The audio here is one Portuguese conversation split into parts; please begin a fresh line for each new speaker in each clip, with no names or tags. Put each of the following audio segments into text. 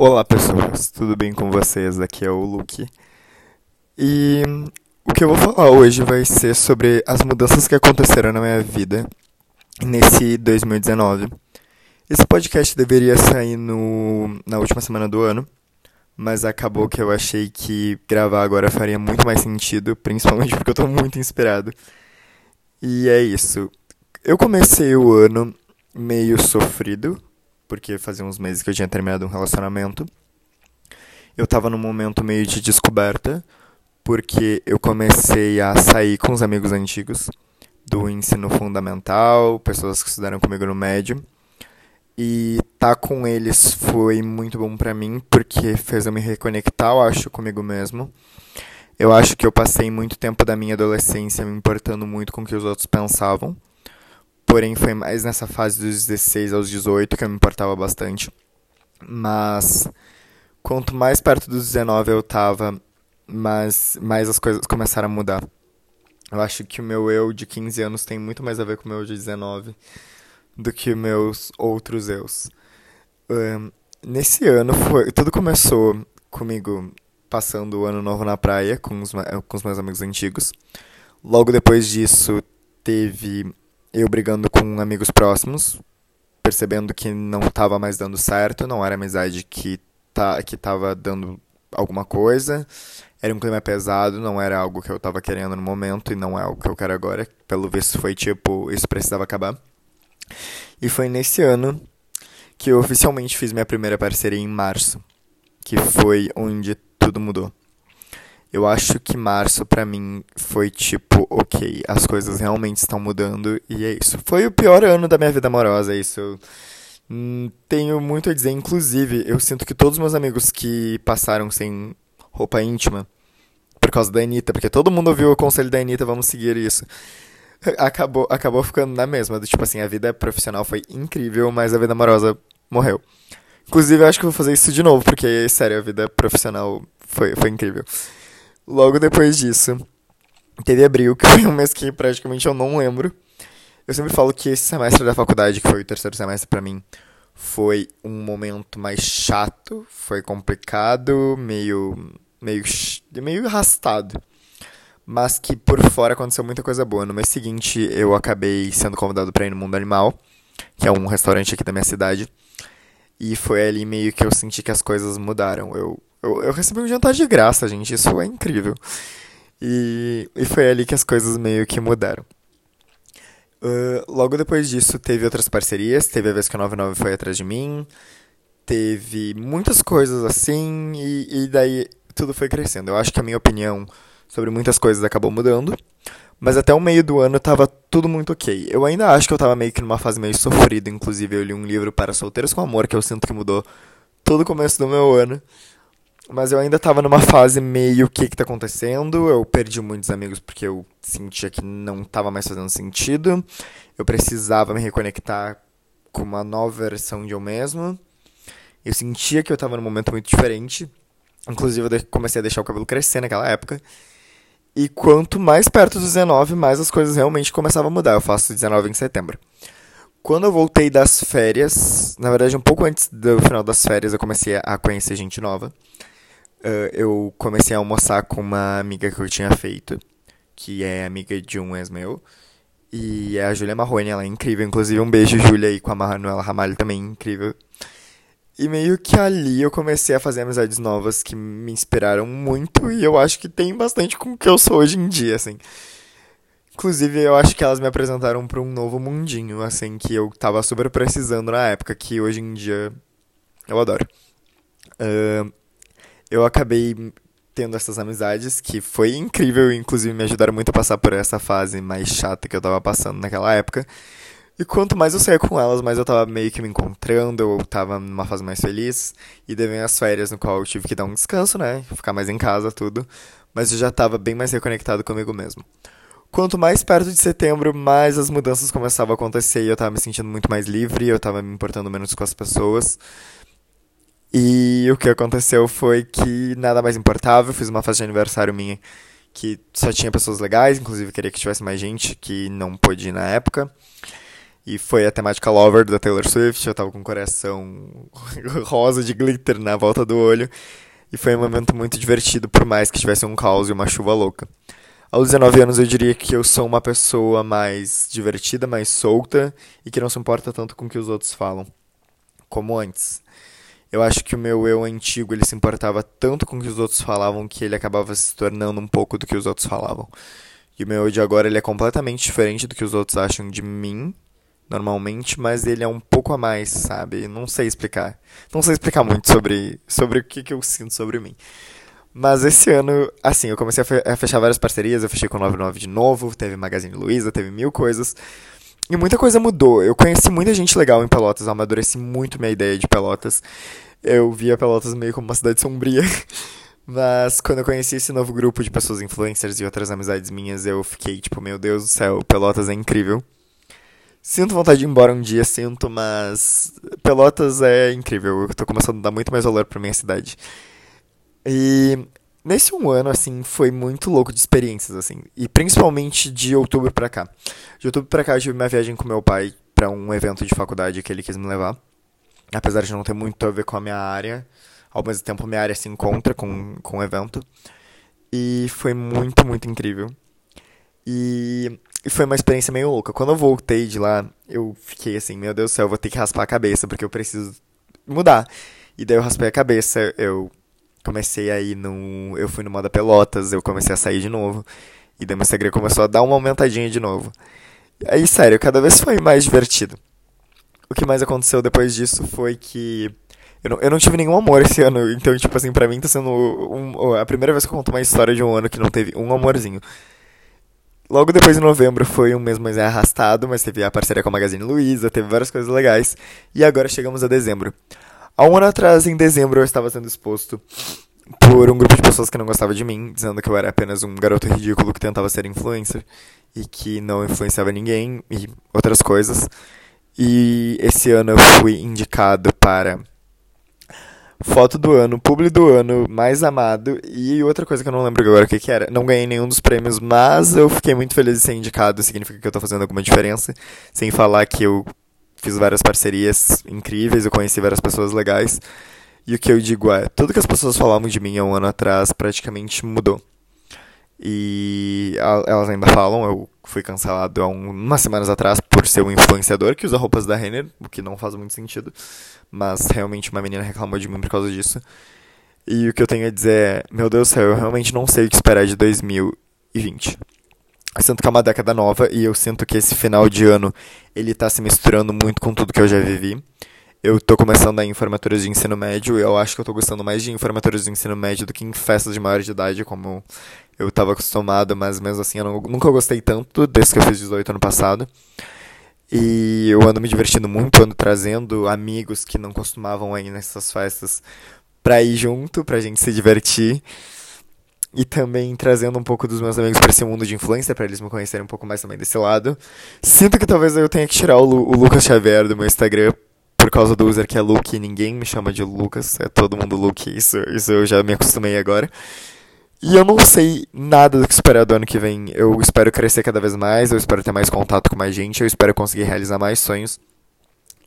Olá pessoas, tudo bem com vocês? Aqui é o Luke. E o que eu vou falar hoje vai ser sobre as mudanças que aconteceram na minha vida nesse 2019. Esse podcast deveria sair no, na última semana do ano, mas acabou que eu achei que gravar agora faria muito mais sentido, principalmente porque eu tô muito inspirado. E é isso. Eu comecei o ano meio sofrido, porque fazia uns meses que eu tinha terminado um relacionamento. Eu tava num momento meio de descoberta, porque eu comecei a sair com os amigos antigos do ensino fundamental, pessoas que estudaram comigo no médio. E tá com eles foi muito bom para mim, porque fez eu me reconectar, eu acho, comigo mesmo. Eu acho que eu passei muito tempo da minha adolescência me importando muito com o que os outros pensavam. Porém, foi mais nessa fase dos 16 aos 18 que eu me importava bastante. Mas, quanto mais perto dos 19 eu tava, mais, mais as coisas começaram a mudar. Eu acho que o meu eu de 15 anos tem muito mais a ver com o meu de 19 do que meus outros eus. Um, nesse ano, foi, tudo começou comigo passando o ano novo na praia com os, com os meus amigos antigos. Logo depois disso, teve eu brigando com amigos próximos, percebendo que não estava mais dando certo, não era amizade que, tá, que tava dando alguma coisa, era um clima pesado, não era algo que eu estava querendo no momento e não é algo que eu quero agora. Pelo visto foi tipo, isso precisava acabar. E foi nesse ano que eu oficialmente fiz minha primeira parceria em março, que foi onde tudo mudou. Eu acho que março para mim foi tipo, ok, as coisas realmente estão mudando e é isso. Foi o pior ano da minha vida amorosa, é isso. Eu, hum, tenho muito a dizer, inclusive, eu sinto que todos os meus amigos que passaram sem roupa íntima, por causa da Anitta, porque todo mundo ouviu o conselho da Anitta, vamos seguir isso. Acabou, acabou ficando na mesma, do tipo assim, a vida profissional foi incrível, mas a vida amorosa morreu. Inclusive, eu acho que vou fazer isso de novo, porque, sério, a vida profissional foi, foi incrível. Logo depois disso, teve abril, que foi um mês que praticamente eu não lembro. Eu sempre falo que esse semestre da faculdade, que foi o terceiro semestre para mim, foi um momento mais chato, foi complicado, meio meio meio arrastado. Mas que por fora aconteceu muita coisa boa. No mês seguinte, eu acabei sendo convidado para ir no Mundo Animal, que é um restaurante aqui da minha cidade. E foi ali meio que eu senti que as coisas mudaram. Eu eu, eu recebi um jantar de graça, gente. Isso é incrível. E, e foi ali que as coisas meio que mudaram. Uh, logo depois disso, teve outras parcerias. Teve a vez que a 99 foi atrás de mim. Teve muitas coisas assim. E, e daí tudo foi crescendo. Eu acho que a minha opinião sobre muitas coisas acabou mudando. Mas até o meio do ano tava tudo muito ok. Eu ainda acho que eu tava meio que numa fase meio sofrida. Inclusive, eu li um livro para solteiros com amor que eu sinto que mudou todo o começo do meu ano. Mas eu ainda tava numa fase meio o que que tá acontecendo. Eu perdi muitos amigos porque eu sentia que não tava mais fazendo sentido. Eu precisava me reconectar com uma nova versão de eu mesmo. Eu sentia que eu tava num momento muito diferente. Inclusive eu comecei a deixar o cabelo crescer naquela época. E quanto mais perto dos 19, mais as coisas realmente começavam a mudar. Eu faço 19 em setembro. Quando eu voltei das férias, na verdade um pouco antes do final das férias, eu comecei a conhecer gente nova uh, eu comecei a almoçar com uma amiga que eu tinha feito, que é amiga de um ex meu. E é a Júlia Marrone, ela é incrível. Inclusive, um beijo, Júlia, aí com a Manuela Ramalho também, incrível. E meio que ali eu comecei a fazer amizades novas que me inspiraram muito e eu acho que tem bastante com o que eu sou hoje em dia, assim. Inclusive, eu acho que elas me apresentaram para um novo mundinho, assim, que eu tava super precisando na época, que hoje em dia eu adoro. Uh, eu acabei tendo essas amizades que foi incrível, inclusive me ajudaram muito a passar por essa fase mais chata que eu tava passando naquela época. E quanto mais eu saía com elas, mais eu tava meio que me encontrando, eu tava numa fase mais feliz. E devem as férias no qual eu tive que dar um descanso, né? Ficar mais em casa, tudo. Mas eu já tava bem mais reconectado comigo mesmo. Quanto mais perto de setembro, mais as mudanças começavam a acontecer e eu tava me sentindo muito mais livre, eu tava me importando menos com as pessoas. E o que aconteceu foi que nada mais importava. Eu fiz uma festa de aniversário minha que só tinha pessoas legais, inclusive queria que tivesse mais gente que não pôde ir na época. E foi a temática Lover da Taylor Swift. Eu tava com o coração rosa de glitter na volta do olho. E foi um momento muito divertido, por mais que tivesse um caos e uma chuva louca. Aos 19 anos eu diria que eu sou uma pessoa mais divertida, mais solta e que não se importa tanto com o que os outros falam, como antes. Eu acho que o meu eu antigo ele se importava tanto com o que os outros falavam que ele acabava se tornando um pouco do que os outros falavam. E o meu eu de agora ele é completamente diferente do que os outros acham de mim, normalmente, mas ele é um pouco a mais, sabe? Não sei explicar. Não sei explicar muito sobre, sobre o que, que eu sinto sobre mim. Mas esse ano, assim, eu comecei a fechar várias parcerias, eu fechei com o 99 de novo, teve Magazine Luiza, teve mil coisas. E muita coisa mudou. Eu conheci muita gente legal em Pelotas, eu amadureci muito minha ideia de Pelotas. Eu via Pelotas meio como uma cidade sombria. Mas quando eu conheci esse novo grupo de pessoas influencers e outras amizades minhas, eu fiquei tipo, meu Deus do céu, Pelotas é incrível. Sinto vontade de ir embora um dia, sinto, mas Pelotas é incrível. Eu tô começando a dar muito mais valor pra minha cidade. E nesse um ano, assim, foi muito louco de experiências, assim. E principalmente de outubro pra cá. De outubro pra cá, eu tive minha viagem com meu pai para um evento de faculdade que ele quis me levar. Apesar de não ter muito a ver com a minha área. Ao mesmo tempo, minha área se encontra com, com o evento. E foi muito, muito incrível. E, e foi uma experiência meio louca. Quando eu voltei de lá, eu fiquei assim, meu Deus do céu, eu vou ter que raspar a cabeça, porque eu preciso mudar. E daí eu raspei a cabeça, eu comecei aí no. Eu fui no Moda Pelotas, eu comecei a sair de novo. E daí meu Instagram começou a dar uma aumentadinha de novo. Aí, sério, cada vez foi mais divertido. O que mais aconteceu depois disso foi que. Eu não, eu não tive nenhum amor esse ano, então, tipo assim, pra mim tá sendo um, a primeira vez que eu conto uma história de um ano que não teve um amorzinho. Logo depois de novembro foi um mês mais arrastado, mas teve a parceria com a Magazine Luiza, teve várias coisas legais. E agora chegamos a dezembro. Há um ano atrás, em dezembro, eu estava sendo exposto por um grupo de pessoas que não gostava de mim, dizendo que eu era apenas um garoto ridículo que tentava ser influencer e que não influenciava ninguém e outras coisas. E esse ano eu fui indicado para foto do ano, publi do ano, mais amado e outra coisa que eu não lembro agora o que, que era. Não ganhei nenhum dos prêmios, mas eu fiquei muito feliz de ser indicado, significa que eu estou fazendo alguma diferença, sem falar que eu fiz várias parcerias incríveis, eu conheci várias pessoas legais. E o que eu digo é, tudo que as pessoas falavam de mim há um ano atrás praticamente mudou. E elas ainda falam, eu fui cancelado há um, umas semanas atrás por ser um influenciador que usa roupas da Renner, o que não faz muito sentido. Mas realmente uma menina reclamou de mim por causa disso. E o que eu tenho a dizer é, meu Deus do céu, eu realmente não sei o que esperar de 2020. Eu sinto que é uma década nova e eu sinto que esse final de ano ele tá se misturando muito com tudo que eu já vivi. Eu tô começando a ir em formaturas de ensino médio eu acho que eu tô gostando mais de formaturas de ensino médio do que em festas de maior de idade, como eu tava acostumado, mas mesmo assim eu não, nunca gostei tanto desde que eu fiz 18 ano passado. E eu ando me divertindo muito, ando trazendo amigos que não costumavam ir nessas festas pra ir junto, pra gente se divertir e também trazendo um pouco dos meus amigos para esse mundo de influência, para eles me conhecerem um pouco mais também desse lado. Sinto que talvez eu tenha que tirar o, Lu, o Lucas Xavier do meu Instagram por causa do user que é Luke e ninguém me chama de Lucas, é todo mundo Luke, isso, isso eu já me acostumei agora. E eu não sei nada do que esperar do ano que vem. Eu espero crescer cada vez mais, eu espero ter mais contato com mais gente, eu espero conseguir realizar mais sonhos.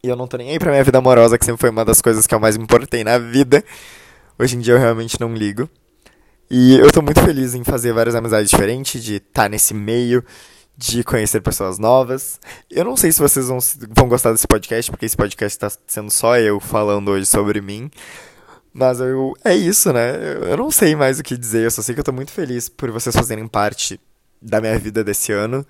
E eu não tô nem aí pra minha vida amorosa, que sempre foi uma das coisas que eu mais me importei na vida. Hoje em dia eu realmente não ligo. E eu tô muito feliz em fazer várias amizades diferentes, de estar tá nesse meio, de conhecer pessoas novas. Eu não sei se vocês vão, vão gostar desse podcast, porque esse podcast está sendo só eu falando hoje sobre mim. Mas eu, é isso, né? Eu não sei mais o que dizer, eu só sei que eu tô muito feliz por vocês fazerem parte da minha vida desse ano.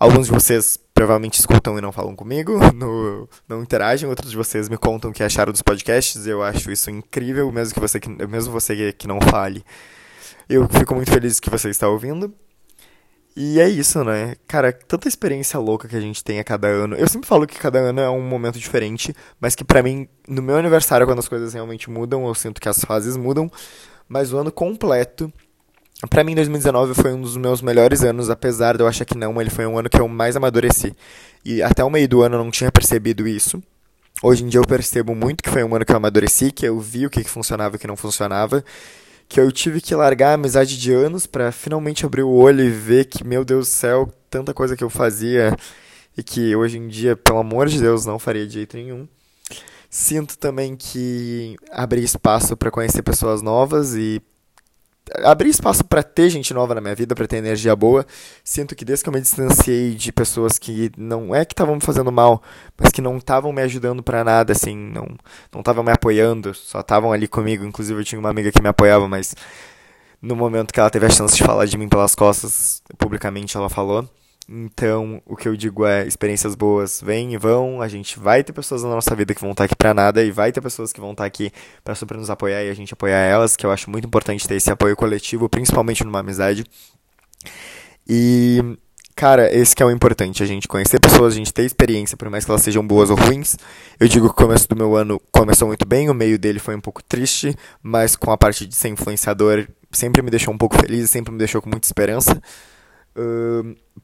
Alguns de vocês provavelmente escutam e não falam comigo, no, não interagem. Outros de vocês me contam o que acharam dos podcasts. Eu acho isso incrível, mesmo que você, mesmo você que não fale. Eu fico muito feliz que você está ouvindo. E é isso, né? Cara, tanta experiência louca que a gente tem a cada ano. Eu sempre falo que cada ano é um momento diferente, mas que para mim, no meu aniversário, quando as coisas realmente mudam, eu sinto que as fases mudam. Mas o ano completo, para mim 2019 foi um dos meus melhores anos, apesar de eu achar que não, ele foi um ano que eu mais amadureci. E até o meio do ano eu não tinha percebido isso. Hoje em dia eu percebo muito que foi um ano que eu amadureci, que eu vi o que funcionava e o que não funcionava que eu tive que largar a amizade de anos para finalmente abrir o olho e ver que, meu Deus do céu, tanta coisa que eu fazia e que hoje em dia, pelo amor de Deus, não faria de jeito nenhum. Sinto também que abrir espaço para conhecer pessoas novas e abrir espaço para ter gente nova na minha vida, para ter energia boa. Sinto que desde que eu me distanciei de pessoas que não é que estavam me fazendo mal, mas que não estavam me ajudando para nada, assim, não não estavam me apoiando, só estavam ali comigo. Inclusive eu tinha uma amiga que me apoiava, mas no momento que ela teve a chance de falar de mim pelas costas, publicamente ela falou. Então, o que eu digo é, experiências boas vêm e vão, a gente vai ter pessoas na nossa vida que vão estar aqui para nada e vai ter pessoas que vão estar aqui para super nos apoiar e a gente apoiar elas, que eu acho muito importante ter esse apoio coletivo, principalmente numa amizade. E cara, esse que é o importante, a gente conhecer pessoas, a gente ter experiência, por mais que elas sejam boas ou ruins. Eu digo que o começo do meu ano começou muito bem, o meio dele foi um pouco triste, mas com a parte de ser influenciador sempre me deixou um pouco feliz, sempre me deixou com muita esperança.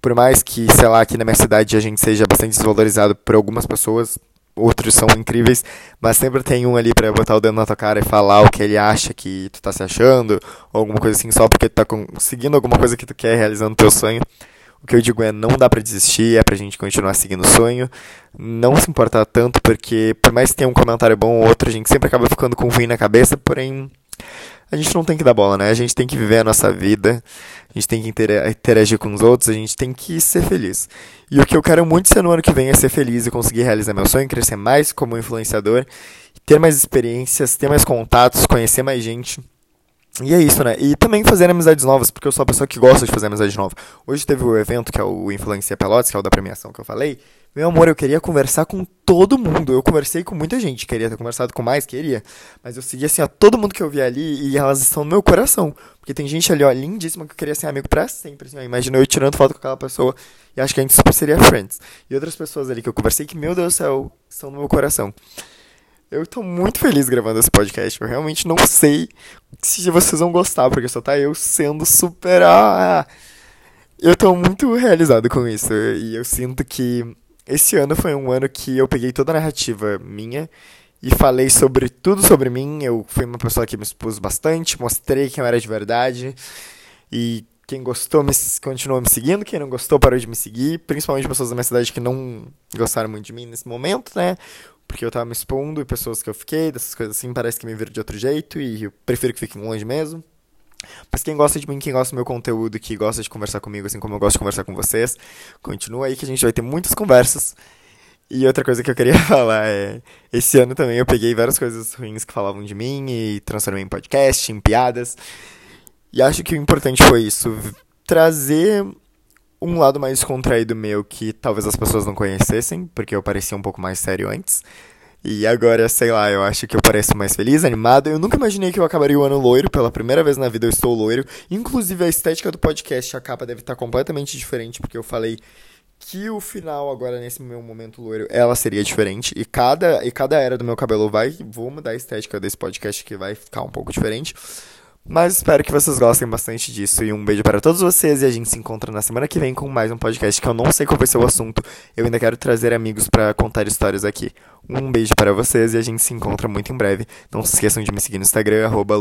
Por mais que, sei lá, aqui na minha cidade a gente seja bastante desvalorizado por algumas pessoas, outros são incríveis, mas sempre tem um ali para botar o dedo na tua cara e falar o que ele acha que tu tá se achando, ou alguma coisa assim, só porque tu tá conseguindo alguma coisa que tu quer, realizando teu sonho. O que eu digo é, não dá para desistir, é pra gente continuar seguindo o sonho, não se importar tanto, porque por mais que tenha um comentário bom ou outro, a gente sempre acaba ficando com ruim na cabeça, porém a gente não tem que dar bola, né? A gente tem que viver a nossa vida, a gente tem que interagir com os outros, a gente tem que ser feliz. E o que eu quero muito ser no ano que vem é ser feliz e conseguir realizar meu sonho, crescer mais como influenciador, ter mais experiências, ter mais contatos, conhecer mais gente. E é isso, né? E também fazer amizades novas, porque eu sou uma pessoa que gosta de fazer amizade nova. Hoje teve o evento que é o Influencia Pelotas, que é o da premiação que eu falei. Meu amor, eu queria conversar com todo mundo. Eu conversei com muita gente, queria ter conversado com mais, queria. Mas eu segui assim, a todo mundo que eu vi ali e elas estão no meu coração. Porque tem gente ali, ó, lindíssima que eu queria ser amigo pra sempre. Assim, Imagina eu tirando foto com aquela pessoa e acho que a gente super seria friends. E outras pessoas ali que eu conversei que, meu Deus do céu, estão no meu coração. Eu tô muito feliz gravando esse podcast. Eu realmente não sei se vocês vão gostar, porque só tá eu sendo super. Ah, eu tô muito realizado com isso. E eu sinto que esse ano foi um ano que eu peguei toda a narrativa minha e falei sobre tudo sobre mim. Eu fui uma pessoa que me expus bastante, mostrei quem eu era de verdade. E quem gostou me, continuou me seguindo, quem não gostou parou de me seguir, principalmente pessoas da minha cidade que não gostaram muito de mim nesse momento, né? porque eu tava me expondo e pessoas que eu fiquei, dessas coisas assim, parece que me viram de outro jeito e eu prefiro que fiquem longe mesmo. Mas quem gosta de mim, quem gosta do meu conteúdo, que gosta de conversar comigo, assim como eu gosto de conversar com vocês, continua aí que a gente vai ter muitas conversas. E outra coisa que eu queria falar é: esse ano também eu peguei várias coisas ruins que falavam de mim e transformei em podcast, em piadas. E acho que o importante foi isso: trazer um lado mais descontraído meu que talvez as pessoas não conhecessem, porque eu parecia um pouco mais sério antes. E agora, sei lá, eu acho que eu pareço mais feliz, animado. Eu nunca imaginei que eu acabaria o ano loiro. Pela primeira vez na vida eu estou loiro. Inclusive a estética do podcast, a capa deve estar completamente diferente, porque eu falei que o final agora nesse meu momento loiro, ela seria diferente e cada e cada era do meu cabelo vai vou mudar a estética desse podcast que vai ficar um pouco diferente. Mas espero que vocês gostem bastante disso. E um beijo para todos vocês. E a gente se encontra na semana que vem com mais um podcast que eu não sei qual vai ser o assunto. Eu ainda quero trazer amigos para contar histórias aqui. Um beijo para vocês e a gente se encontra muito em breve. Não se esqueçam de me seguir no Instagram, arroba.